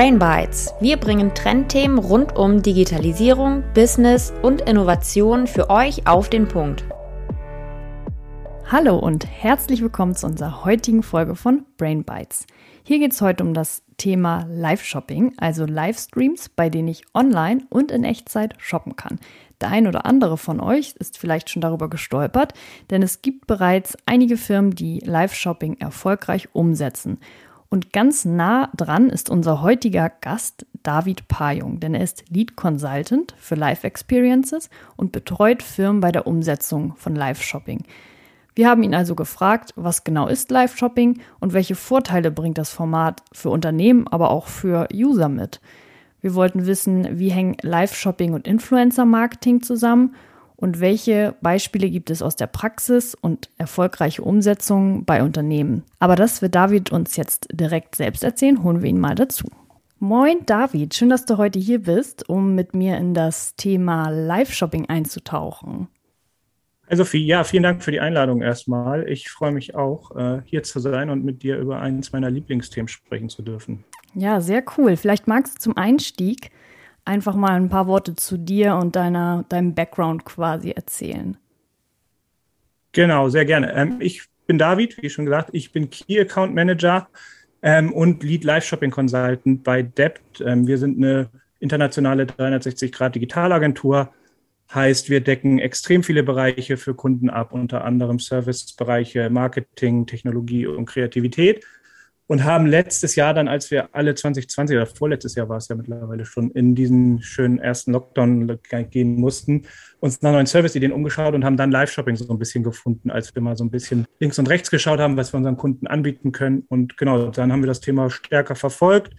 Brain Bites. Wir bringen Trendthemen rund um Digitalisierung, Business und Innovation für euch auf den Punkt. Hallo und herzlich willkommen zu unserer heutigen Folge von Brain Bites. Hier geht es heute um das Thema Live-Shopping, also Livestreams, bei denen ich online und in Echtzeit shoppen kann. Der ein oder andere von euch ist vielleicht schon darüber gestolpert, denn es gibt bereits einige Firmen, die Live-Shopping erfolgreich umsetzen. Und ganz nah dran ist unser heutiger Gast David Pajung, denn er ist Lead Consultant für Live Experiences und betreut Firmen bei der Umsetzung von Live-Shopping. Wir haben ihn also gefragt, was genau ist Live-Shopping und welche Vorteile bringt das Format für Unternehmen, aber auch für User mit. Wir wollten wissen, wie hängen Live-Shopping und Influencer-Marketing zusammen und welche Beispiele gibt es aus der Praxis und erfolgreiche Umsetzungen bei Unternehmen? Aber das wird David uns jetzt direkt selbst erzählen. Holen wir ihn mal dazu. Moin David, schön, dass du heute hier bist, um mit mir in das Thema Live-Shopping einzutauchen. Also ja, vielen Dank für die Einladung erstmal. Ich freue mich auch, äh, hier zu sein und mit dir über eines meiner Lieblingsthemen sprechen zu dürfen. Ja, sehr cool. Vielleicht magst du zum Einstieg einfach mal ein paar Worte zu dir und deiner, deinem Background quasi erzählen. Genau, sehr gerne. Ähm, ich bin David, wie schon gesagt, ich bin Key Account Manager ähm, und Lead Live Shopping Consultant bei Debt. Ähm, wir sind eine internationale 360-Grad-Digitalagentur. Heißt, wir decken extrem viele Bereiche für Kunden ab, unter anderem Servicebereiche, Marketing, Technologie und Kreativität und haben letztes Jahr dann, als wir alle 2020 oder vorletztes Jahr war es ja mittlerweile schon, in diesen schönen ersten Lockdown gehen mussten, uns nach neuen Service-Ideen umgeschaut und haben dann Live-Shopping so ein bisschen gefunden, als wir mal so ein bisschen links und rechts geschaut haben, was wir unseren Kunden anbieten können. Und genau, dann haben wir das Thema stärker verfolgt.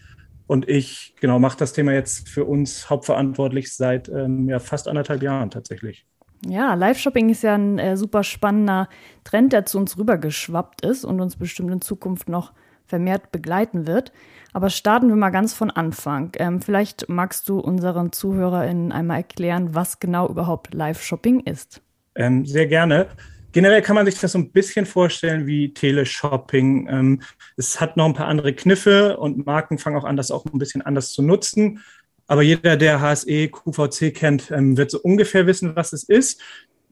Und ich, genau, mache das Thema jetzt für uns hauptverantwortlich seit ähm, ja, fast anderthalb Jahren tatsächlich. Ja, Live-Shopping ist ja ein äh, super spannender Trend, der zu uns rübergeschwappt ist und uns bestimmt in Zukunft noch vermehrt begleiten wird. Aber starten wir mal ganz von Anfang. Ähm, vielleicht magst du unseren ZuhörerInnen einmal erklären, was genau überhaupt Live-Shopping ist. Ähm, sehr gerne. Generell kann man sich das so ein bisschen vorstellen wie Teleshopping. Ähm, es hat noch ein paar andere Kniffe und Marken fangen auch an, das auch ein bisschen anders zu nutzen. Aber jeder, der HSE, QVC kennt, ähm, wird so ungefähr wissen, was es ist.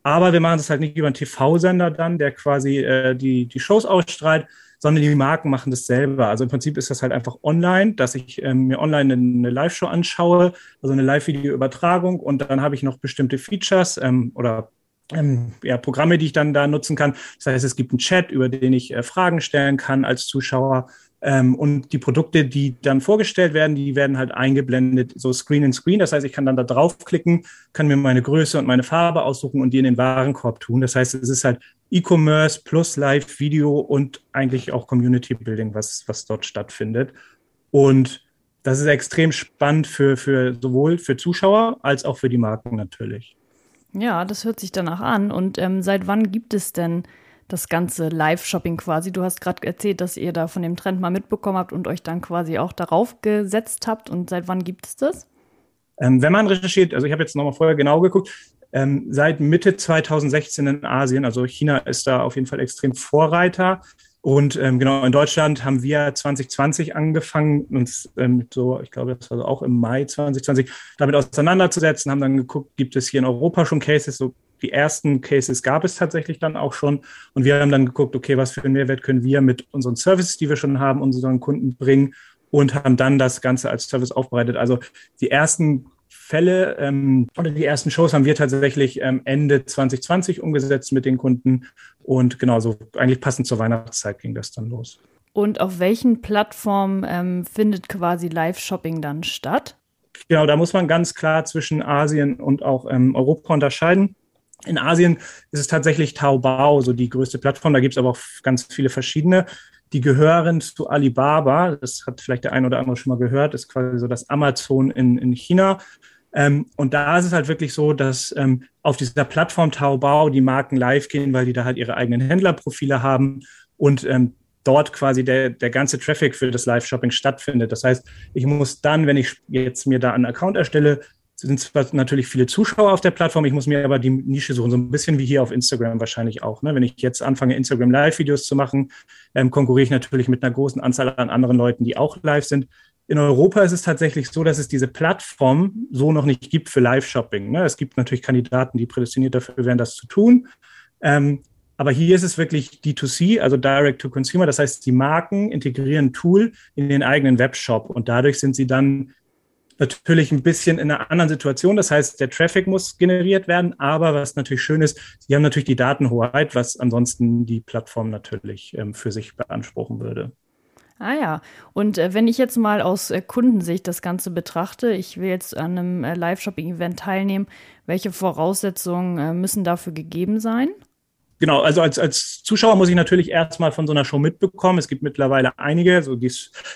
Aber wir machen es halt nicht über einen TV-Sender dann, der quasi äh, die, die Shows ausstrahlt, sondern die Marken machen das selber. Also im Prinzip ist das halt einfach online, dass ich ähm, mir online eine Live-Show anschaue, also eine Live-Video-Übertragung und dann habe ich noch bestimmte Features ähm, oder ähm, ja, Programme, die ich dann da nutzen kann. Das heißt, es gibt einen Chat, über den ich äh, Fragen stellen kann als Zuschauer. Ähm, und die Produkte, die dann vorgestellt werden, die werden halt eingeblendet, so Screen in Screen. Das heißt, ich kann dann da draufklicken, kann mir meine Größe und meine Farbe aussuchen und die in den Warenkorb tun. Das heißt, es ist halt E-Commerce plus Live-Video und eigentlich auch Community Building, was, was dort stattfindet. Und das ist extrem spannend für, für sowohl für Zuschauer als auch für die Marken natürlich. Ja, das hört sich danach an. Und ähm, seit wann gibt es denn das ganze Live-Shopping quasi? Du hast gerade erzählt, dass ihr da von dem Trend mal mitbekommen habt und euch dann quasi auch darauf gesetzt habt. Und seit wann gibt es das? Ähm, wenn man recherchiert, also ich habe jetzt nochmal vorher genau geguckt, ähm, seit Mitte 2016 in Asien. Also China ist da auf jeden Fall extrem Vorreiter. Und ähm, genau, in Deutschland haben wir 2020 angefangen, uns ähm, so, ich glaube, das war auch im Mai 2020, damit auseinanderzusetzen, haben dann geguckt, gibt es hier in Europa schon Cases, so die ersten Cases gab es tatsächlich dann auch schon. Und wir haben dann geguckt, okay, was für einen Mehrwert können wir mit unseren Services, die wir schon haben, unseren Kunden bringen und haben dann das Ganze als Service aufbereitet. Also die ersten Fälle ähm, oder die ersten Shows haben wir tatsächlich ähm, Ende 2020 umgesetzt mit den Kunden und genauso eigentlich passend zur Weihnachtszeit ging das dann los. Und auf welchen Plattformen ähm, findet quasi Live-Shopping dann statt? Genau, da muss man ganz klar zwischen Asien und auch ähm, Europa unterscheiden. In Asien ist es tatsächlich Taobao, so die größte Plattform. Da gibt es aber auch ganz viele verschiedene. Die gehören zu Alibaba. Das hat vielleicht der ein oder andere schon mal gehört. Das ist quasi so das Amazon in, in China. Ähm, und da ist es halt wirklich so, dass ähm, auf dieser Plattform Taobao die Marken live gehen, weil die da halt ihre eigenen Händlerprofile haben und ähm, dort quasi der, der ganze Traffic für das Live-Shopping stattfindet. Das heißt, ich muss dann, wenn ich jetzt mir da einen Account erstelle, sind zwar natürlich viele Zuschauer auf der Plattform, ich muss mir aber die Nische suchen, so ein bisschen wie hier auf Instagram wahrscheinlich auch. Ne? Wenn ich jetzt anfange, Instagram Live-Videos zu machen, ähm, konkurriere ich natürlich mit einer großen Anzahl an anderen Leuten, die auch live sind. in Europa ist es tatsächlich so, dass es diese Plattform so noch nicht gibt für Live-Shopping. Ne? Es gibt natürlich Kandidaten, die prädestiniert dafür wären, das zu tun. Ähm, aber hier ist es wirklich D2C, also Direct to Consumer. Das heißt, die Marken integrieren Tool in den eigenen Webshop und dadurch sind sie dann natürlich ein bisschen in einer anderen Situation. Das heißt, der Traffic muss generiert werden, aber was natürlich schön ist, sie haben natürlich die Datenhoheit, was ansonsten die Plattform natürlich ähm, für sich beanspruchen würde. Ah ja, und äh, wenn ich jetzt mal aus äh, Kundensicht das Ganze betrachte, ich will jetzt an einem äh, Live-Shopping-Event teilnehmen, welche Voraussetzungen äh, müssen dafür gegeben sein? Genau, also als, als Zuschauer muss ich natürlich erstmal von so einer Show mitbekommen. Es gibt mittlerweile einige, so die,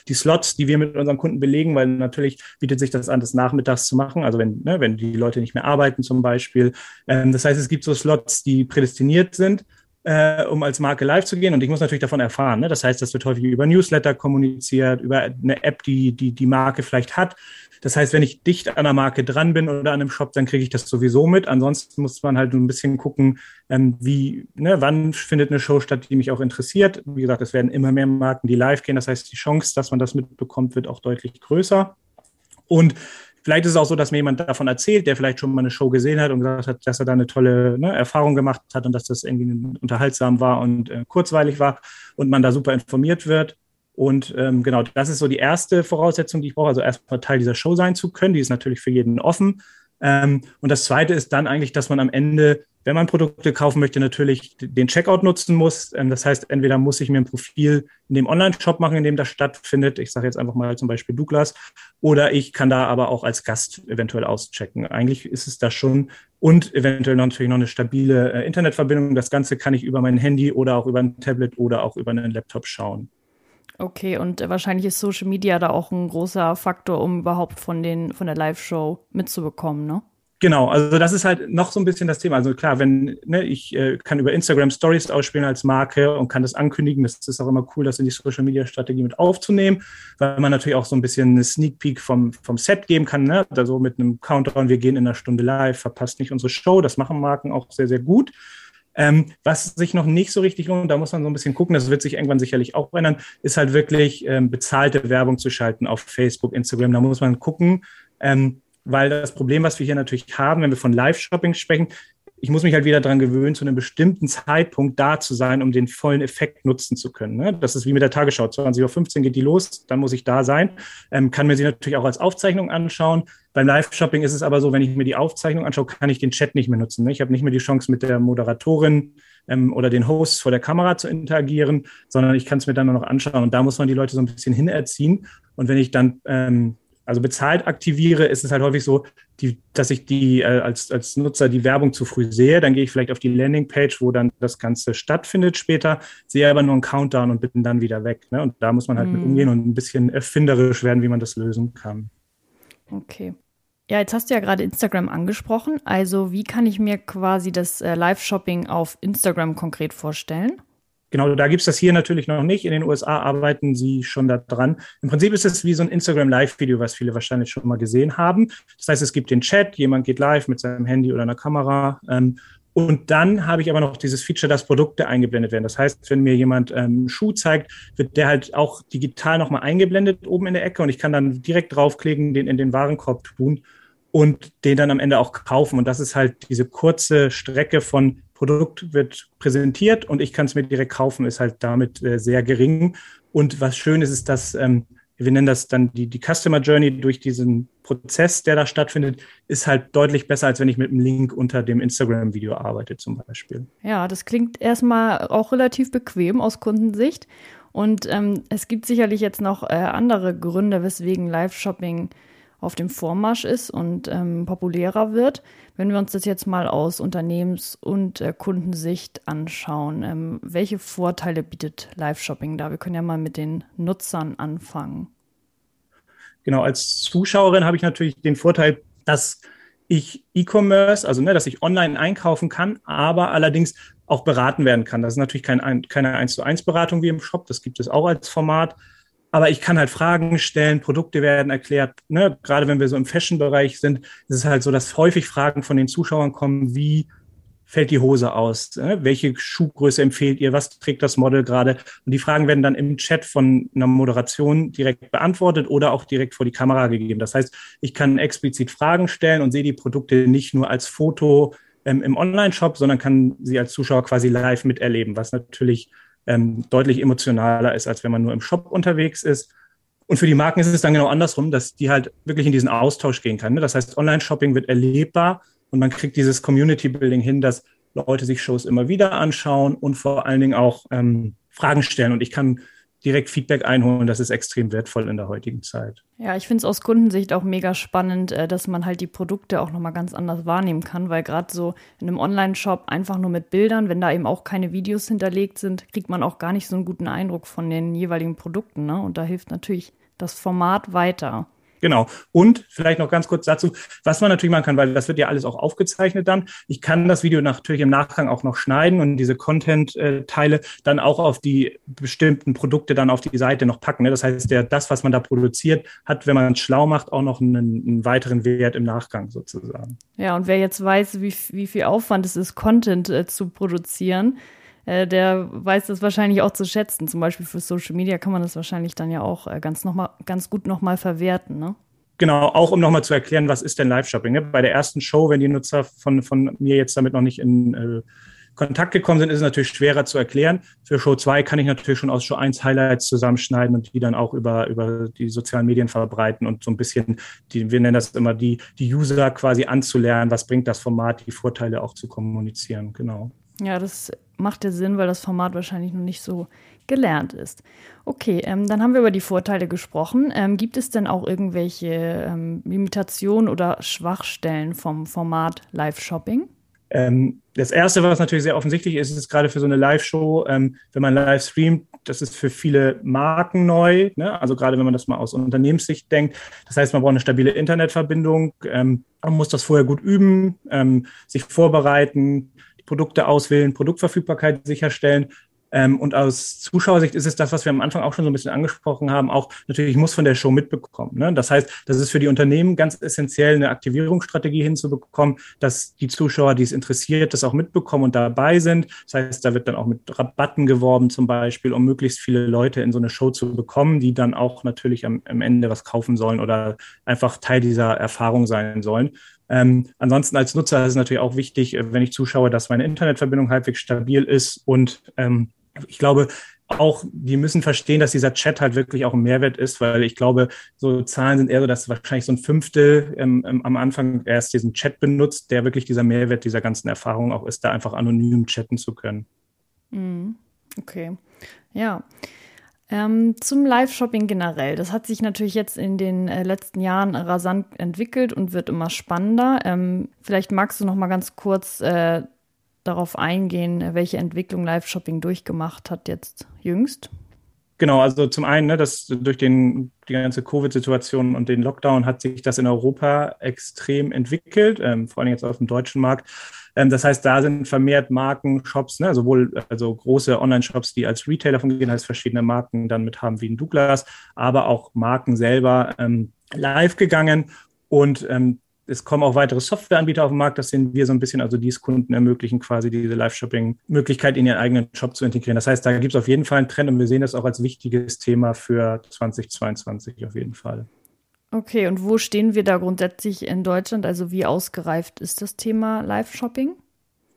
die Slots, die wir mit unseren Kunden belegen, weil natürlich bietet sich das an, das nachmittags zu machen, also wenn, ne, wenn die Leute nicht mehr arbeiten zum Beispiel. Ähm, das heißt, es gibt so Slots, die prädestiniert sind äh, um als Marke live zu gehen. Und ich muss natürlich davon erfahren. Ne? Das heißt, das wird häufig über Newsletter kommuniziert, über eine App, die die, die Marke vielleicht hat. Das heißt, wenn ich dicht an der Marke dran bin oder an einem Shop, dann kriege ich das sowieso mit. Ansonsten muss man halt ein bisschen gucken, ähm, wie, ne, wann findet eine Show statt, die mich auch interessiert. Wie gesagt, es werden immer mehr Marken, die live gehen. Das heißt, die Chance, dass man das mitbekommt, wird auch deutlich größer. Und Vielleicht ist es auch so, dass mir jemand davon erzählt, der vielleicht schon mal eine Show gesehen hat und gesagt hat, dass er da eine tolle ne, Erfahrung gemacht hat und dass das irgendwie unterhaltsam war und äh, kurzweilig war und man da super informiert wird. Und ähm, genau, das ist so die erste Voraussetzung, die ich brauche. Also erstmal Teil dieser Show sein zu können. Die ist natürlich für jeden offen. Ähm, und das zweite ist dann eigentlich, dass man am Ende wenn man Produkte kaufen möchte, natürlich den Checkout nutzen muss. Ähm, das heißt, entweder muss ich mir ein Profil in dem Online-Shop machen, in dem das stattfindet. Ich sage jetzt einfach mal zum Beispiel Douglas. Oder ich kann da aber auch als Gast eventuell auschecken. Eigentlich ist es das schon. Und eventuell natürlich noch eine stabile äh, Internetverbindung. Das Ganze kann ich über mein Handy oder auch über ein Tablet oder auch über einen Laptop schauen. Okay, und äh, wahrscheinlich ist Social Media da auch ein großer Faktor, um überhaupt von, den, von der Live-Show mitzubekommen, ne? Genau, also das ist halt noch so ein bisschen das Thema. Also klar, wenn ne, ich äh, kann über Instagram Stories ausspielen als Marke und kann das ankündigen, das ist auch immer cool, das in die Social Media Strategie mit aufzunehmen, weil man natürlich auch so ein bisschen eine Sneak Peek vom, vom Set geben kann. Ne? Also mit einem Countdown, wir gehen in einer Stunde live, verpasst nicht unsere Show. Das machen Marken auch sehr, sehr gut. Ähm, was sich noch nicht so richtig lohnt, da muss man so ein bisschen gucken, das wird sich irgendwann sicherlich auch ändern, ist halt wirklich ähm, bezahlte Werbung zu schalten auf Facebook, Instagram. Da muss man gucken, ähm, weil das Problem, was wir hier natürlich haben, wenn wir von Live-Shopping sprechen, ich muss mich halt wieder daran gewöhnen, zu einem bestimmten Zeitpunkt da zu sein, um den vollen Effekt nutzen zu können. Ne? Das ist wie mit der Tagesschau. 20.15 Uhr geht die los, dann muss ich da sein. Ähm, kann mir sie natürlich auch als Aufzeichnung anschauen. Beim Live-Shopping ist es aber so, wenn ich mir die Aufzeichnung anschaue, kann ich den Chat nicht mehr nutzen. Ne? Ich habe nicht mehr die Chance, mit der Moderatorin ähm, oder den Hosts vor der Kamera zu interagieren, sondern ich kann es mir dann nur noch anschauen. Und da muss man die Leute so ein bisschen hinerziehen. Und wenn ich dann ähm, also bezahlt aktiviere, ist es halt häufig so, die, dass ich die äh, als, als Nutzer die Werbung zu früh sehe. Dann gehe ich vielleicht auf die Landingpage, wo dann das Ganze stattfindet später, sehe aber nur einen Countdown und bin dann wieder weg. Ne? Und da muss man halt mhm. mit umgehen und ein bisschen erfinderisch werden, wie man das lösen kann. Okay. Ja, jetzt hast du ja gerade Instagram angesprochen. Also wie kann ich mir quasi das äh, Live-Shopping auf Instagram konkret vorstellen? Genau, da gibt es das hier natürlich noch nicht. In den USA arbeiten sie schon daran. Im Prinzip ist es wie so ein Instagram Live-Video, was viele wahrscheinlich schon mal gesehen haben. Das heißt, es gibt den Chat, jemand geht live mit seinem Handy oder einer Kamera. Ähm, und dann habe ich aber noch dieses Feature, dass Produkte eingeblendet werden. Das heißt, wenn mir jemand ähm, Schuh zeigt, wird der halt auch digital nochmal eingeblendet oben in der Ecke und ich kann dann direkt draufklicken, den in den Warenkorb tun und den dann am Ende auch kaufen. Und das ist halt diese kurze Strecke von Produkt wird präsentiert und ich kann es mir direkt kaufen, ist halt damit äh, sehr gering. Und was schön ist, ist, dass ähm, wir nennen das dann die, die Customer Journey durch diesen Prozess, der da stattfindet, ist halt deutlich besser, als wenn ich mit einem Link unter dem Instagram-Video arbeite zum Beispiel. Ja, das klingt erstmal auch relativ bequem aus Kundensicht. Und ähm, es gibt sicherlich jetzt noch äh, andere Gründe, weswegen Live-Shopping auf dem Vormarsch ist und ähm, populärer wird. Wenn wir uns das jetzt mal aus Unternehmens- und äh, Kundensicht anschauen, ähm, welche Vorteile bietet Live-Shopping da? Wir können ja mal mit den Nutzern anfangen. Genau, als Zuschauerin habe ich natürlich den Vorteil, dass ich E-Commerce, also ne, dass ich online einkaufen kann, aber allerdings auch beraten werden kann. Das ist natürlich kein, keine 1 zu 1 Beratung wie im Shop, das gibt es auch als Format, aber ich kann halt Fragen stellen, Produkte werden erklärt. Ne? Gerade wenn wir so im Fashion-Bereich sind, ist es halt so, dass häufig Fragen von den Zuschauern kommen, wie fällt die Hose aus? Äh? Welche Schuhgröße empfehlt ihr? Was trägt das Model gerade? Und die Fragen werden dann im Chat von einer Moderation direkt beantwortet oder auch direkt vor die Kamera gegeben. Das heißt, ich kann explizit Fragen stellen und sehe die Produkte nicht nur als Foto ähm, im Online-Shop, sondern kann sie als Zuschauer quasi live miterleben, was natürlich ähm, deutlich emotionaler ist, als wenn man nur im Shop unterwegs ist. Und für die Marken ist es dann genau andersrum, dass die halt wirklich in diesen Austausch gehen kann. Ne? Das heißt, Online-Shopping wird erlebbar und man kriegt dieses Community-Building hin, dass Leute sich Shows immer wieder anschauen und vor allen Dingen auch ähm, Fragen stellen. Und ich kann direkt Feedback einholen. Das ist extrem wertvoll in der heutigen Zeit. Ja, ich finde es aus Kundensicht auch mega spannend, äh, dass man halt die Produkte auch nochmal ganz anders wahrnehmen kann, weil gerade so in einem Online-Shop einfach nur mit Bildern, wenn da eben auch keine Videos hinterlegt sind, kriegt man auch gar nicht so einen guten Eindruck von den jeweiligen Produkten. Ne? Und da hilft natürlich das Format weiter. Genau. Und vielleicht noch ganz kurz dazu, was man natürlich machen kann, weil das wird ja alles auch aufgezeichnet dann. Ich kann das Video natürlich im Nachgang auch noch schneiden und diese Content-Teile dann auch auf die bestimmten Produkte dann auf die Seite noch packen. Ne? Das heißt, der, das, was man da produziert, hat, wenn man es schlau macht, auch noch einen, einen, weiteren Wert im Nachgang sozusagen. Ja, und wer jetzt weiß, wie, wie viel Aufwand es ist, Content äh, zu produzieren, äh, der weiß das wahrscheinlich auch zu schätzen. Zum Beispiel für Social Media kann man das wahrscheinlich dann ja auch äh, ganz, noch mal, ganz gut nochmal verwerten. Ne? Genau, auch um nochmal zu erklären, was ist denn Live-Shopping. Ne? Bei der ersten Show, wenn die Nutzer von, von mir jetzt damit noch nicht in äh, Kontakt gekommen sind, ist es natürlich schwerer zu erklären. Für Show 2 kann ich natürlich schon aus Show 1 Highlights zusammenschneiden und die dann auch über, über die sozialen Medien verbreiten und so ein bisschen, die, wir nennen das immer, die, die User quasi anzulernen, was bringt das Format, die Vorteile auch zu kommunizieren. Genau. Ja, das macht ja Sinn, weil das Format wahrscheinlich noch nicht so gelernt ist. Okay, ähm, dann haben wir über die Vorteile gesprochen. Ähm, gibt es denn auch irgendwelche ähm, Limitationen oder Schwachstellen vom Format Live-Shopping? Ähm, das Erste, was natürlich sehr offensichtlich ist, ist gerade für so eine Live-Show, ähm, wenn man live streamt, das ist für viele Marken neu. Ne? Also gerade wenn man das mal aus Unternehmenssicht denkt. Das heißt, man braucht eine stabile Internetverbindung. Ähm, man muss das vorher gut üben, sich vorbereiten, Produkte auswählen, Produktverfügbarkeit sicherstellen. Ähm, und aus Zuschauersicht ist es das, was wir am Anfang auch schon so ein bisschen angesprochen haben, auch natürlich muss von der Show mitbekommen. Ne? Das heißt, das ist für die Unternehmen ganz essentiell, eine Aktivierungsstrategie hinzubekommen, dass die Zuschauer, die es interessiert, das auch mitbekommen und dabei sind. Das heißt, da wird dann auch mit Rabatten geworben zum Beispiel, um möglichst viele Leute in so eine Show zu bekommen, die dann auch natürlich am, am Ende was kaufen sollen oder einfach Teil dieser Erfahrung sein sollen. Ähm, ansonsten als Nutzer ist es natürlich auch wichtig, äh, wenn ich zuschaue, dass meine Internetverbindung halbwegs stabil ist und ähm, ich glaube, auch, die müssen verstehen, dass dieser Chat halt wirklich auch ein Mehrwert ist, weil ich glaube, so Zahlen sind eher so, dass wahrscheinlich so ein Fünftel ähm, ähm am Anfang erst diesen Chat benutzt, der wirklich dieser Mehrwert dieser ganzen Erfahrung auch ist, da einfach anonym chatten zu können. Mhm. Okay. Ja. Ähm, zum Live-Shopping generell. Das hat sich natürlich jetzt in den äh, letzten Jahren rasant entwickelt und wird immer spannender. Ähm, vielleicht magst du noch mal ganz kurz äh, darauf eingehen, welche Entwicklung Live-Shopping durchgemacht hat jetzt jüngst. Genau, also zum einen, ne, dass durch den, die ganze Covid-Situation und den Lockdown hat sich das in Europa extrem entwickelt, ähm, vor allem jetzt auf dem deutschen Markt. Ähm, das heißt, da sind vermehrt Marken, Shops, ne, sowohl also große Online-Shops, die als Retailer fungieren, heißt verschiedene Marken dann mit haben wie ein Douglas, aber auch Marken selber ähm, live gegangen. Und ähm, es kommen auch weitere Softwareanbieter auf den Markt. Das sehen wir so ein bisschen, also die es Kunden ermöglichen, quasi diese Live-Shopping-Möglichkeit in ihren eigenen Shop zu integrieren. Das heißt, da gibt es auf jeden Fall einen Trend und wir sehen das auch als wichtiges Thema für 2022 auf jeden Fall. Okay, und wo stehen wir da grundsätzlich in Deutschland? Also wie ausgereift ist das Thema Live-Shopping?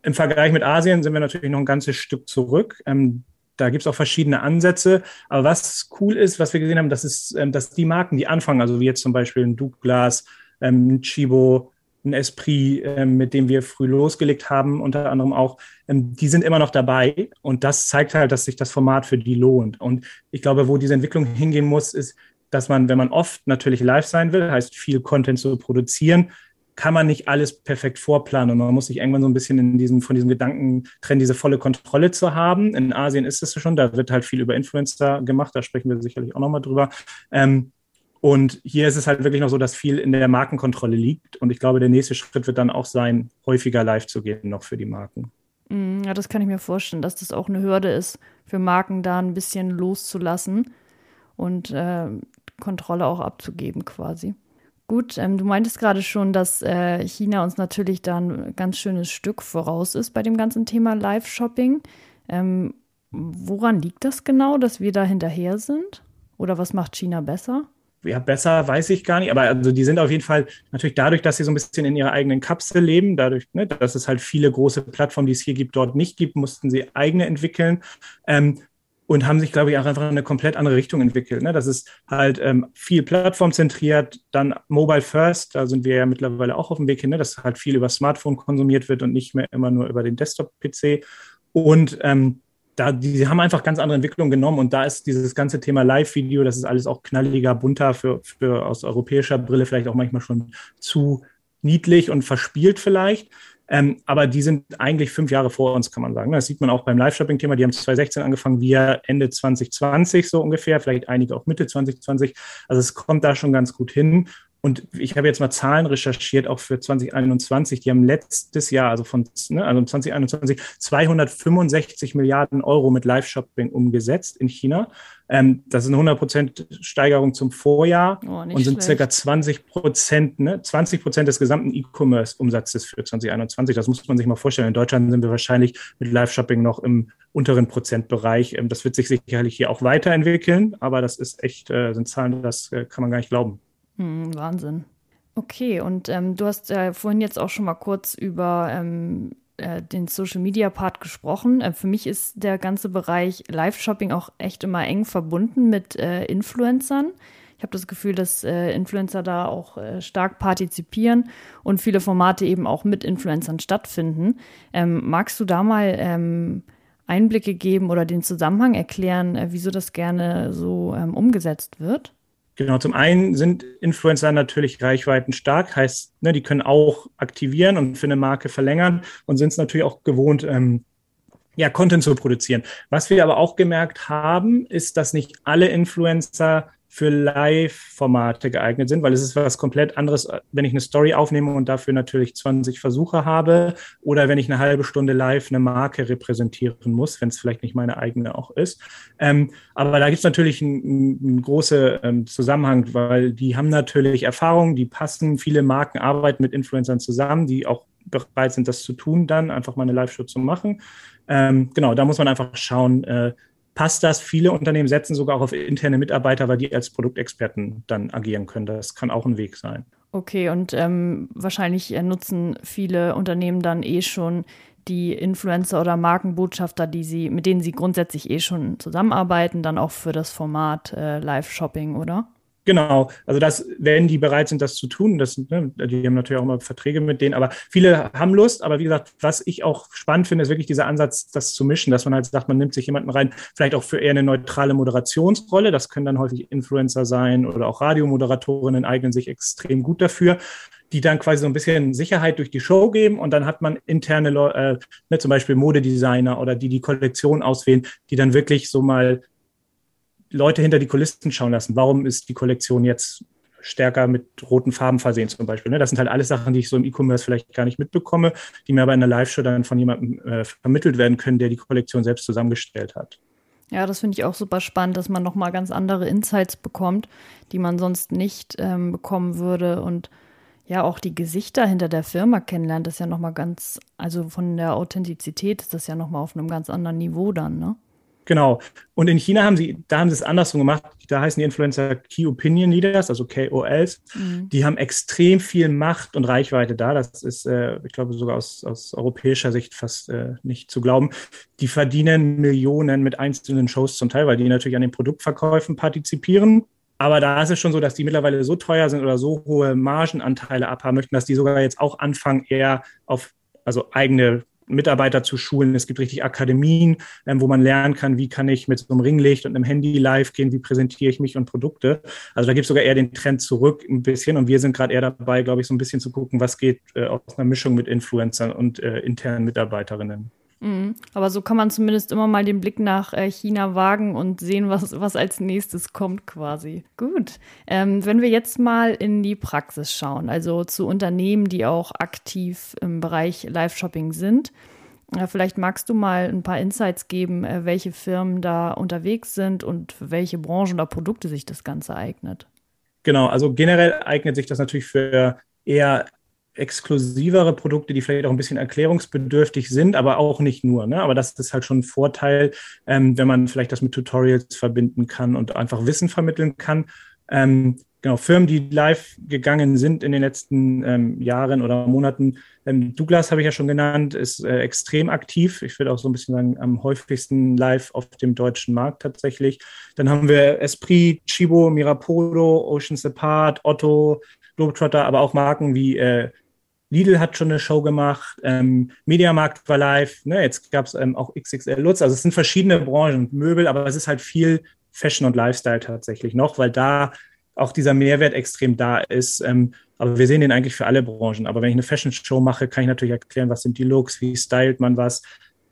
Im Vergleich mit Asien sind wir natürlich noch ein ganzes Stück zurück. Ähm, da gibt es auch verschiedene Ansätze. Aber was cool ist, was wir gesehen haben, das ist, ähm, dass die Marken, die anfangen, also wie jetzt zum Beispiel ein Douglas, ähm, ein Chibo, ein Esprit, ähm, mit dem wir früh losgelegt haben, unter anderem auch, ähm, die sind immer noch dabei. Und das zeigt halt, dass sich das Format für die lohnt. Und ich glaube, wo diese Entwicklung hingehen muss, ist, dass man, wenn man oft natürlich live sein will, heißt viel Content zu produzieren, kann man nicht alles perfekt vorplanen und man muss sich irgendwann so ein bisschen in diesem, von diesem Gedanken trennen, diese volle Kontrolle zu haben. In Asien ist es schon, da wird halt viel über Influencer gemacht, da sprechen wir sicherlich auch nochmal drüber. Ähm, und hier ist es halt wirklich noch so, dass viel in der Markenkontrolle liegt. Und ich glaube, der nächste Schritt wird dann auch sein, häufiger live zu gehen, noch für die Marken. Mm, ja, das kann ich mir vorstellen, dass das auch eine Hürde ist, für Marken da ein bisschen loszulassen und äh, Kontrolle auch abzugeben quasi. Gut, ähm, du meintest gerade schon, dass äh, China uns natürlich da ein ganz schönes Stück voraus ist bei dem ganzen Thema Live-Shopping. Ähm, woran liegt das genau, dass wir da hinterher sind? Oder was macht China besser? Ja, besser weiß ich gar nicht, aber also die sind auf jeden Fall natürlich dadurch, dass sie so ein bisschen in ihrer eigenen Kapsel leben, dadurch, ne, dass es halt viele große Plattformen, die es hier gibt, dort nicht gibt, mussten sie eigene entwickeln. Ähm, und haben sich, glaube ich, auch einfach in eine komplett andere Richtung entwickelt. Ne? Das ist halt ähm, viel plattformzentriert, dann Mobile First, da sind wir ja mittlerweile auch auf dem Weg hin, ne? dass halt viel über Smartphone konsumiert wird und nicht mehr immer nur über den Desktop-PC. Und ähm, da, die haben einfach ganz andere Entwicklungen genommen und da ist dieses ganze Thema Live-Video, das ist alles auch knalliger, bunter für, für aus europäischer Brille vielleicht auch manchmal schon zu niedlich und verspielt vielleicht. Ähm, aber die sind eigentlich fünf Jahre vor uns, kann man sagen. Das sieht man auch beim Live-Shopping-Thema. Die haben 2016 angefangen, wir Ende 2020 so ungefähr, vielleicht einige auch Mitte 2020. Also es kommt da schon ganz gut hin. Und ich habe jetzt mal Zahlen recherchiert, auch für 2021. Die haben letztes Jahr, also von ne, also 2021, 265 Milliarden Euro mit Live-Shopping umgesetzt in China. Ähm, das ist eine 100% Steigerung zum Vorjahr oh, und sind schlecht. circa 20 Prozent, ne, 20 Prozent des gesamten E-Commerce-Umsatzes für 2021. Das muss man sich mal vorstellen. In Deutschland sind wir wahrscheinlich mit Live-Shopping noch im unteren Prozentbereich. Ähm, das wird sich sicherlich hier auch weiterentwickeln, aber das ist echt, äh, sind Zahlen, das äh, kann man gar nicht glauben. Hm, Wahnsinn. Okay, und ähm, du hast äh, vorhin jetzt auch schon mal kurz über ähm, äh, den Social Media Part gesprochen. Äh, für mich ist der ganze Bereich Live-Shopping auch echt immer eng verbunden mit äh, Influencern. Ich habe das Gefühl, dass äh, Influencer da auch äh, stark partizipieren und viele Formate eben auch mit Influencern stattfinden. Ähm, magst du da mal ähm, Einblicke geben oder den Zusammenhang erklären, wieso das gerne so ähm, umgesetzt wird? Genau, zum einen sind Influencer natürlich reichweiten stark, heißt, ne, die können auch aktivieren und für eine Marke verlängern und sind es natürlich auch gewohnt, ähm, ja, Content zu produzieren. Was wir aber auch gemerkt haben, ist, dass nicht alle Influencer für Live-Formate geeignet sind, weil es ist was komplett anderes, wenn ich eine Story aufnehme und dafür natürlich 20 Versuche habe oder wenn ich eine halbe Stunde live eine Marke repräsentieren muss, wenn es vielleicht nicht meine eigene auch ist. Ähm, aber da gibt es natürlich einen, einen großen ähm, Zusammenhang, weil die haben natürlich Erfahrungen, die passen. Viele Marken arbeiten mit Influencern zusammen, die auch bereit sind, das zu tun, dann einfach mal eine Live-Show zu machen. Ähm, genau, da muss man einfach schauen, äh, passt das. Viele Unternehmen setzen sogar auch auf interne Mitarbeiter, weil die als Produktexperten dann agieren können. Das kann auch ein Weg sein. Okay, und ähm, wahrscheinlich äh, nutzen viele Unternehmen dann eh schon die Influencer oder Markenbotschafter, die sie, mit denen sie grundsätzlich eh schon zusammenarbeiten, dann auch für das Format äh, Live-Shopping, oder? Genau, also das, wenn die bereit sind, das zu tun, das, ne, die haben natürlich auch immer Verträge mit denen, aber viele haben Lust, aber wie gesagt, was ich auch spannend finde, ist wirklich dieser Ansatz, das zu mischen, dass man halt sagt, man nimmt sich jemanden rein, vielleicht auch für eher eine neutrale Moderationsrolle, das können dann häufig Influencer sein oder auch Radiomoderatorinnen eignen sich extrem gut dafür, die dann quasi so ein bisschen Sicherheit durch die Show geben und dann hat man interne, äh, ne, zum Beispiel Modedesigner oder die die Kollektion auswählen, die dann wirklich so mal Leute hinter die Kulissen schauen lassen. Warum ist die Kollektion jetzt stärker mit roten Farben versehen zum Beispiel. Ne? Das sind halt alles Sachen, die ich so im E-Commerce vielleicht gar nicht mitbekomme, die mir aber in der Live-Show dann von jemandem äh, vermittelt werden können, der die Kollektion selbst zusammengestellt hat. Ja, das finde ich auch super spannend, dass man nochmal ganz andere Insights bekommt, die man sonst nicht ähm, bekommen würde und ja auch die Gesichter hinter der Firma kennenlernt, das ist ja nochmal ganz, also von der Authentizität ist das ja nochmal auf einem ganz anderen Niveau dann, ne? Genau. Und in China haben sie, da haben sie es andersrum gemacht. Da heißen die Influencer Key Opinion Leaders, also KOLs. Mhm. Die haben extrem viel Macht und Reichweite da. Das ist, äh, ich glaube, sogar aus, aus europäischer Sicht fast äh, nicht zu glauben. Die verdienen Millionen mit einzelnen Shows zum Teil, weil die natürlich an den Produktverkäufen partizipieren. Aber da ist es schon so, dass die mittlerweile so teuer sind oder so hohe Margenanteile abhaben möchten, dass die sogar jetzt auch anfangen, eher auf also eigene Mitarbeiter zu schulen. Es gibt richtig Akademien, ähm, wo man lernen kann, wie kann ich mit so einem Ringlicht und einem Handy live gehen, wie präsentiere ich mich und Produkte. Also da gibt es sogar eher den Trend zurück ein bisschen und wir sind gerade eher dabei, glaube ich, so ein bisschen zu gucken, was geht äh, aus einer Mischung mit Influencern und äh, internen Mitarbeiterinnen. Mhm. Aber so kann man zumindest immer mal den Blick nach äh, China wagen und sehen, was, was als nächstes kommt quasi. Gut. Ähm, wenn wir jetzt mal in die Praxis schauen, also zu Unternehmen, die auch aktiv im Bereich Live-Shopping sind. Äh, vielleicht magst du mal ein paar Insights geben, äh, welche Firmen da unterwegs sind und für welche Branchen oder Produkte sich das Ganze eignet. Genau, also generell eignet sich das natürlich für eher exklusivere Produkte, die vielleicht auch ein bisschen erklärungsbedürftig sind, aber auch nicht nur. Ne? Aber das ist halt schon ein Vorteil, ähm, wenn man vielleicht das mit Tutorials verbinden kann und einfach Wissen vermitteln kann. Ähm, genau, Firmen, die live gegangen sind in den letzten ähm, Jahren oder Monaten. Ähm, Douglas habe ich ja schon genannt, ist äh, extrem aktiv. Ich würde auch so ein bisschen sagen, am häufigsten live auf dem deutschen Markt tatsächlich. Dann haben wir Esprit, Chibo, Mirapolo, Oceans Apart, Otto, Globetrotter, aber auch Marken wie äh, Lidl hat schon eine Show gemacht, ähm, Mediamarkt war live, ne, jetzt gab es ähm, auch XXL Lutz. Also es sind verschiedene Branchen, Möbel, aber es ist halt viel Fashion und Lifestyle tatsächlich noch, weil da auch dieser Mehrwert extrem da ist. Ähm, aber wir sehen den eigentlich für alle Branchen. Aber wenn ich eine Fashion-Show mache, kann ich natürlich erklären, was sind die Looks, wie stylt man was.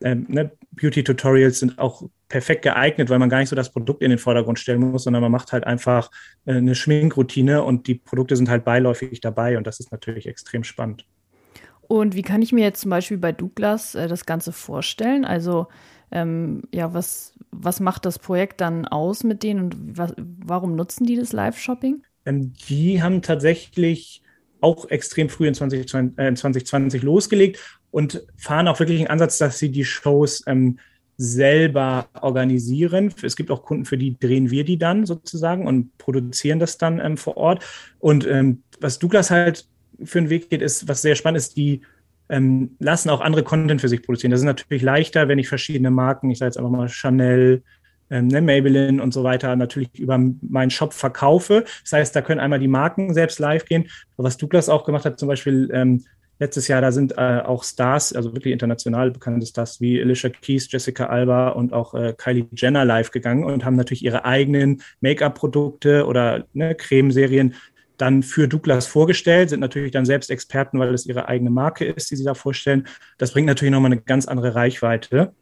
Ähm, ne? Beauty-Tutorials sind auch perfekt geeignet, weil man gar nicht so das Produkt in den Vordergrund stellen muss, sondern man macht halt einfach äh, eine Schminkroutine und die Produkte sind halt beiläufig dabei und das ist natürlich extrem spannend. Und wie kann ich mir jetzt zum Beispiel bei Douglas äh, das Ganze vorstellen? Also ähm, ja, was, was macht das Projekt dann aus mit denen und was, warum nutzen die das Live-Shopping? Ähm, die haben tatsächlich auch extrem früh in 2020, äh, 2020 losgelegt und fahren auch wirklich einen Ansatz, dass sie die Shows ähm, selber organisieren. Es gibt auch Kunden, für die drehen wir die dann sozusagen und produzieren das dann ähm, vor Ort. Und ähm, was Douglas halt für einen Weg geht, ist, was sehr spannend ist, die ähm, lassen auch andere Content für sich produzieren. Das ist natürlich leichter, wenn ich verschiedene Marken, ich sage jetzt einfach mal Chanel, ähm, ne, Maybelline und so weiter, natürlich über meinen Shop verkaufe. Das heißt, da können einmal die Marken selbst live gehen. Aber was Douglas auch gemacht hat, zum Beispiel ähm, letztes Jahr, da sind äh, auch Stars, also wirklich international bekannte Stars wie Alicia Keys, Jessica Alba und auch äh, Kylie Jenner live gegangen und haben natürlich ihre eigenen Make-up-Produkte oder ne, Cremeserien dann für Douglas vorgestellt, sind natürlich dann selbst Experten, weil es ihre eigene Marke ist, die sie da vorstellen. Das bringt natürlich nochmal eine ganz andere Reichweite.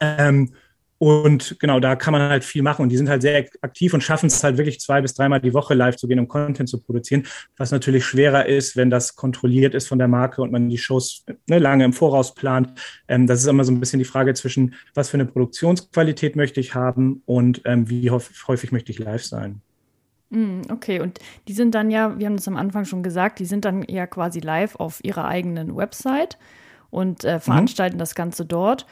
Ähm, und genau, da kann man halt viel machen. Und die sind halt sehr aktiv und schaffen es halt wirklich zwei bis dreimal die Woche live zu gehen, um Content zu produzieren, was natürlich schwerer ist, wenn das kontrolliert ist von der Marke und man die Shows ne, lange im Voraus plant. Ähm, das ist immer so ein bisschen die Frage zwischen, was für eine Produktionsqualität möchte ich haben und ähm, wie häufig möchte ich live sein. Mm, okay, und die sind dann ja, wir haben das am Anfang schon gesagt, die sind dann ja quasi live auf ihrer eigenen Website und äh, mhm. veranstalten mhm. das Ganze dort.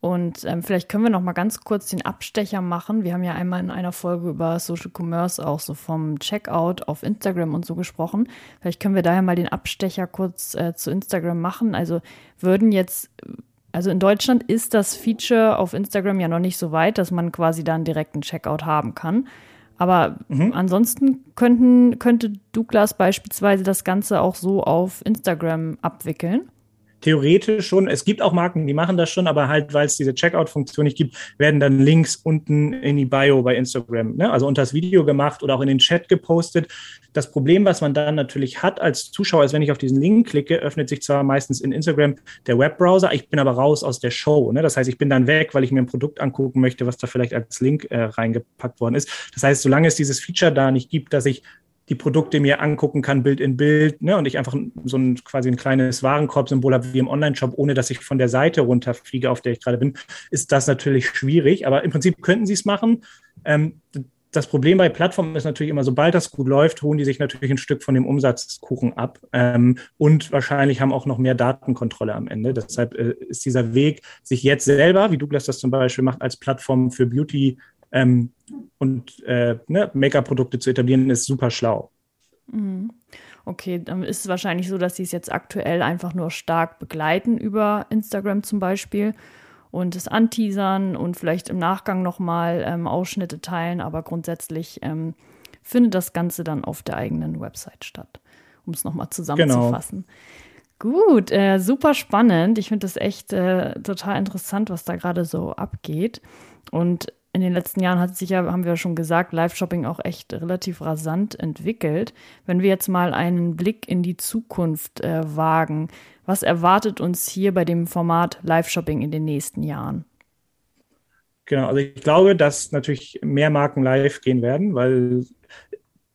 Und ähm, vielleicht können wir noch mal ganz kurz den Abstecher machen. Wir haben ja einmal in einer Folge über Social Commerce auch so vom Checkout auf Instagram und so gesprochen. Vielleicht können wir daher mal den Abstecher kurz äh, zu Instagram machen. Also würden jetzt, also in Deutschland ist das Feature auf Instagram ja noch nicht so weit, dass man quasi dann direkt einen Checkout haben kann. Aber mhm. ansonsten könnten, könnte Douglas beispielsweise das Ganze auch so auf Instagram abwickeln theoretisch schon. Es gibt auch Marken, die machen das schon, aber halt, weil es diese Checkout-Funktion nicht gibt, werden dann Links unten in die Bio bei Instagram, ne? also unter das Video gemacht oder auch in den Chat gepostet. Das Problem, was man dann natürlich hat als Zuschauer, ist, wenn ich auf diesen Link klicke, öffnet sich zwar meistens in Instagram der Webbrowser, ich bin aber raus aus der Show. Ne? Das heißt, ich bin dann weg, weil ich mir ein Produkt angucken möchte, was da vielleicht als Link äh, reingepackt worden ist. Das heißt, solange es dieses Feature da nicht gibt, dass ich die Produkte mir angucken kann, Bild in Bild, ne, und ich einfach so ein quasi ein kleines Warenkorbsymbol habe wie im Online-Shop, ohne dass ich von der Seite runterfliege, auf der ich gerade bin, ist das natürlich schwierig. Aber im Prinzip könnten sie es machen. Ähm, das Problem bei Plattformen ist natürlich immer, sobald das gut läuft, holen die sich natürlich ein Stück von dem Umsatzkuchen ab. Ähm, und wahrscheinlich haben auch noch mehr Datenkontrolle am Ende. Deshalb äh, ist dieser Weg, sich jetzt selber, wie Douglas das zum Beispiel macht, als Plattform für Beauty ähm, und äh, ne, Make-up-Produkte zu etablieren, ist super schlau. Mhm. Okay, dann ist es wahrscheinlich so, dass sie es jetzt aktuell einfach nur stark begleiten über Instagram zum Beispiel und es anteasern und vielleicht im Nachgang nochmal ähm, Ausschnitte teilen, aber grundsätzlich ähm, findet das Ganze dann auf der eigenen Website statt, um es nochmal zusammenzufassen. Genau. Gut, äh, super spannend. Ich finde das echt äh, total interessant, was da gerade so abgeht. Und in den letzten Jahren hat sich ja, haben wir schon gesagt, Live-Shopping auch echt relativ rasant entwickelt. Wenn wir jetzt mal einen Blick in die Zukunft äh, wagen, was erwartet uns hier bei dem Format Live-Shopping in den nächsten Jahren? Genau, also ich glaube, dass natürlich mehr Marken live gehen werden, weil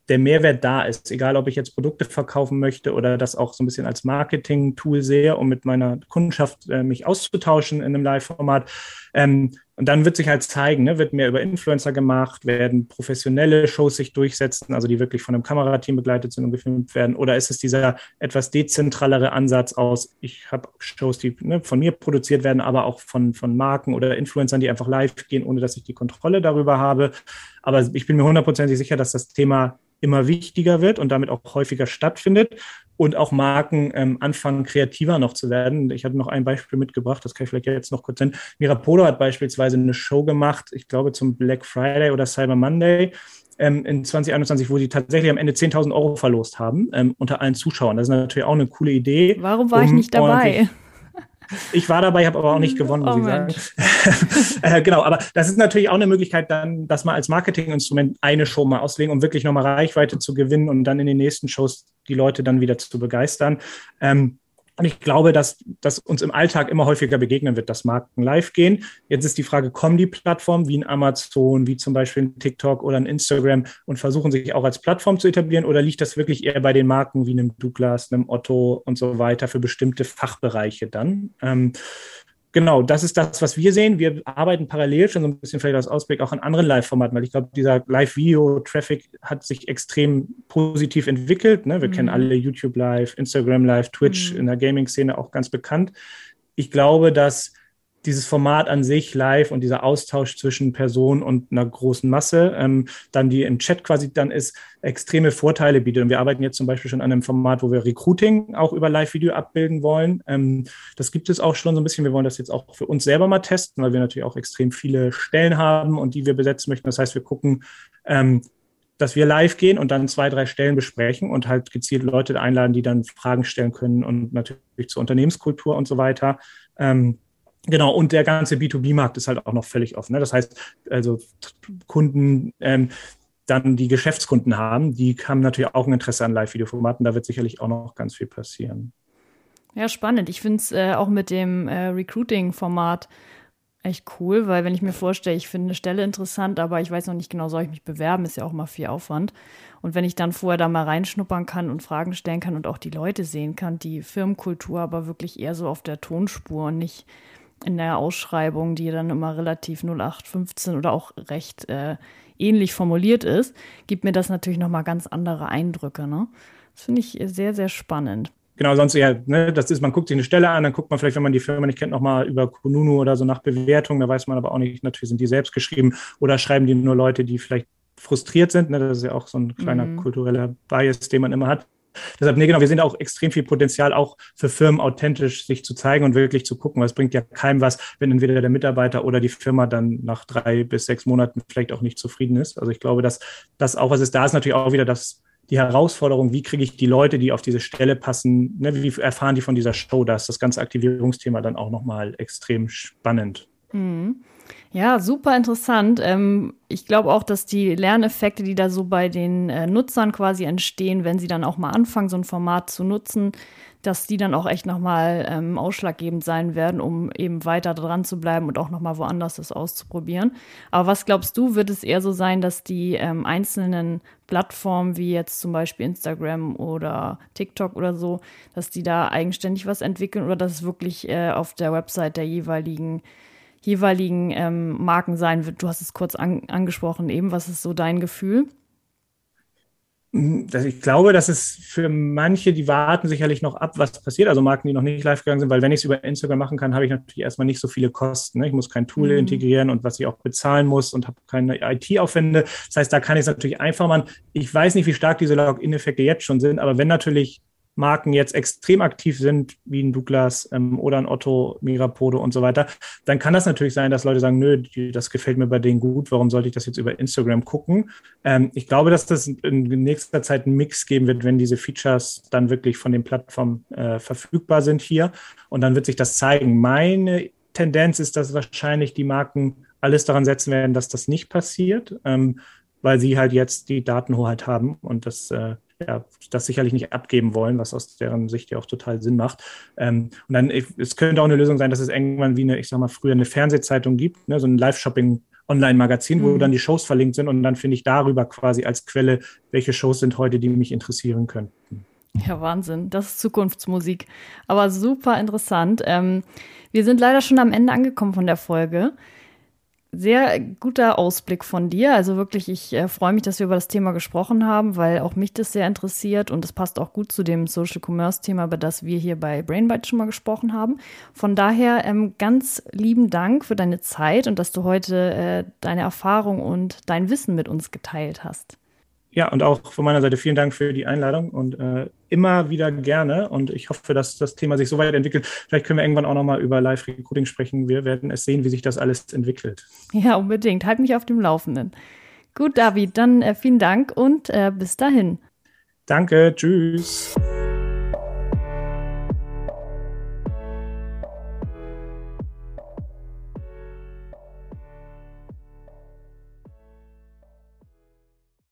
der Mehrwert da ist, egal ob ich jetzt Produkte verkaufen möchte oder das auch so ein bisschen als Marketing-Tool sehe, um mit meiner Kundschaft äh, mich auszutauschen in einem Live-Format. Ähm, Und dann wird sich halt zeigen, ne, wird mehr über Influencer gemacht, werden professionelle Shows sich durchsetzen, also die wirklich von einem Kamerateam begleitet sind und gefilmt werden, oder ist es dieser etwas dezentralere Ansatz aus, ich habe Shows, die ne, von mir produziert werden, aber auch von, von Marken oder Influencern, die einfach live gehen, ohne dass ich die Kontrolle darüber habe. Aber ich bin mir hundertprozentig sicher, dass das Thema immer wichtiger wird und damit auch häufiger stattfindet und auch Marken ähm, anfangen, kreativer noch zu werden. Ich hatte noch ein Beispiel mitgebracht, das kann ich vielleicht jetzt noch kurz nennen. Mirapolo hat beispielsweise eine Show gemacht, ich glaube zum Black Friday oder Cyber Monday ähm, in 2021, wo sie tatsächlich am Ende 10.000 Euro verlost haben ähm, unter allen Zuschauern. Das ist natürlich auch eine coole Idee. Warum war um ich nicht dabei? Ich war dabei, habe aber auch nicht gewonnen, muss oh, ich sagen. äh, genau, aber das ist natürlich auch eine Möglichkeit, dann das mal als Marketinginstrument eine Show mal auslegen, um wirklich nochmal Reichweite zu gewinnen und dann in den nächsten Shows die Leute dann wieder zu begeistern. Ähm, und ich glaube, dass das uns im Alltag immer häufiger begegnen wird, dass Marken live gehen. Jetzt ist die Frage, kommen die Plattformen wie ein Amazon, wie zum Beispiel ein TikTok oder ein Instagram und versuchen sich auch als Plattform zu etablieren oder liegt das wirklich eher bei den Marken wie einem Douglas, einem Otto und so weiter für bestimmte Fachbereiche dann? Ähm, genau, das ist das, was wir sehen. Wir arbeiten parallel schon so ein bisschen vielleicht als Ausblick auch an anderen Live-Formaten, weil ich glaube, dieser Live-Video-Traffic hat sich extrem positiv entwickelt. Ne? Wir mhm. kennen alle YouTube Live, Instagram Live, Twitch mhm. in der Gaming-Szene auch ganz bekannt. Ich glaube, dass dieses Format an sich live und dieser Austausch zwischen Person und einer großen Masse, ähm, dann die im Chat quasi dann ist, extreme Vorteile bietet. Und wir arbeiten jetzt zum Beispiel schon an einem Format, wo wir Recruiting auch über Live-Video abbilden wollen. Ähm, das gibt es auch schon so ein bisschen. Wir wollen das jetzt auch für uns selber mal testen, weil wir natürlich auch extrem viele Stellen haben und die wir besetzen möchten. Das heißt, wir gucken, ähm, dass wir live gehen und dann zwei, drei Stellen besprechen und halt gezielt Leute einladen, die dann Fragen stellen können und natürlich zur Unternehmenskultur und so weiter. Ähm, Genau, und der ganze B2B-Markt ist halt auch noch völlig offen. Ne? Das heißt, also Kunden, ähm, dann die Geschäftskunden haben, die haben natürlich auch ein Interesse an Live-Video-Formaten. Da wird sicherlich auch noch ganz viel passieren. Ja, spannend. Ich finde es äh, auch mit dem äh, Recruiting-Format echt cool, weil wenn ich mir vorstelle, ich finde eine Stelle interessant, aber ich weiß noch nicht genau, soll ich mich bewerben, ist ja auch mal viel Aufwand. Und wenn ich dann vorher da mal reinschnuppern kann und Fragen stellen kann und auch die Leute sehen kann, die Firmenkultur aber wirklich eher so auf der Tonspur und nicht in der Ausschreibung, die dann immer relativ 0815 oder auch recht äh, ähnlich formuliert ist, gibt mir das natürlich nochmal ganz andere Eindrücke. Ne? Das finde ich sehr, sehr spannend. Genau, sonst eher, ne, das ist, man guckt sich eine Stelle an, dann guckt man vielleicht, wenn man die Firma nicht kennt, nochmal über Kununu oder so nach Bewertung, da weiß man aber auch nicht, natürlich sind die selbst geschrieben oder schreiben die nur Leute, die vielleicht frustriert sind. Ne? Das ist ja auch so ein kleiner mhm. kultureller Bias, den man immer hat. Deshalb, nee, genau, wir sehen auch extrem viel Potenzial, auch für Firmen authentisch sich zu zeigen und wirklich zu gucken, es bringt ja keinem was, wenn entweder der Mitarbeiter oder die Firma dann nach drei bis sechs Monaten vielleicht auch nicht zufrieden ist. Also ich glaube, dass das auch was ist. Da ist natürlich auch wieder das, die Herausforderung, wie kriege ich die Leute, die auf diese Stelle passen, ne, wie erfahren die von dieser Show? Da das ganze Aktivierungsthema dann auch nochmal extrem spannend. Mhm. Ja, super interessant. Ähm, ich glaube auch, dass die Lerneffekte, die da so bei den äh, Nutzern quasi entstehen, wenn sie dann auch mal anfangen, so ein Format zu nutzen, dass die dann auch echt nochmal ähm, ausschlaggebend sein werden, um eben weiter dran zu bleiben und auch nochmal woanders das auszuprobieren. Aber was glaubst du, wird es eher so sein, dass die ähm, einzelnen Plattformen wie jetzt zum Beispiel Instagram oder TikTok oder so, dass die da eigenständig was entwickeln oder dass es wirklich äh, auf der Website der jeweiligen jeweiligen ähm, Marken sein wird. Du hast es kurz an, angesprochen eben. Was ist so dein Gefühl? Ich glaube, dass es für manche, die warten sicherlich noch ab, was passiert. Also Marken, die noch nicht live gegangen sind, weil wenn ich es über Instagram machen kann, habe ich natürlich erstmal nicht so viele Kosten. Ne? Ich muss kein Tool mhm. integrieren und was ich auch bezahlen muss und habe keine IT-Aufwände. Das heißt, da kann ich es natürlich einfach machen. Ich weiß nicht, wie stark diese Login-Effekte jetzt schon sind, aber wenn natürlich Marken jetzt extrem aktiv sind, wie ein Douglas ähm, oder ein Otto, Mirapode und so weiter, dann kann das natürlich sein, dass Leute sagen, nö, das gefällt mir bei denen gut, warum sollte ich das jetzt über Instagram gucken? Ähm, ich glaube, dass das in nächster Zeit einen Mix geben wird, wenn diese Features dann wirklich von den Plattformen äh, verfügbar sind hier. Und dann wird sich das zeigen. Meine Tendenz ist, dass wahrscheinlich die Marken alles daran setzen werden, dass das nicht passiert, ähm, weil sie halt jetzt die Datenhoheit haben und das äh, ja, das sicherlich nicht abgeben wollen, was aus deren Sicht ja auch total Sinn macht. Ähm, und dann, es könnte auch eine Lösung sein, dass es irgendwann wie eine, ich sag mal, früher eine Fernsehzeitung gibt, ne, so ein Live-Shopping- Online-Magazin, mhm. wo dann die Shows verlinkt sind und dann finde ich darüber quasi als Quelle, welche Shows sind heute, die mich interessieren könnten. Ja, Wahnsinn. Das ist Zukunftsmusik. Aber super interessant. Ähm, wir sind leider schon am Ende angekommen von der Folge. Sehr guter Ausblick von dir. Also wirklich, ich äh, freue mich, dass wir über das Thema gesprochen haben, weil auch mich das sehr interessiert und es passt auch gut zu dem Social Commerce Thema, über das wir hier bei Brainbyte schon mal gesprochen haben. Von daher ähm, ganz lieben Dank für deine Zeit und dass du heute äh, deine Erfahrung und dein Wissen mit uns geteilt hast. Ja, und auch von meiner Seite vielen Dank für die Einladung und äh, immer wieder gerne. Und ich hoffe, dass das Thema sich so weit entwickelt. Vielleicht können wir irgendwann auch nochmal über Live-Recruiting sprechen. Wir werden es sehen, wie sich das alles entwickelt. Ja, unbedingt. Halt mich auf dem Laufenden. Gut, David, dann äh, vielen Dank und äh, bis dahin. Danke, tschüss.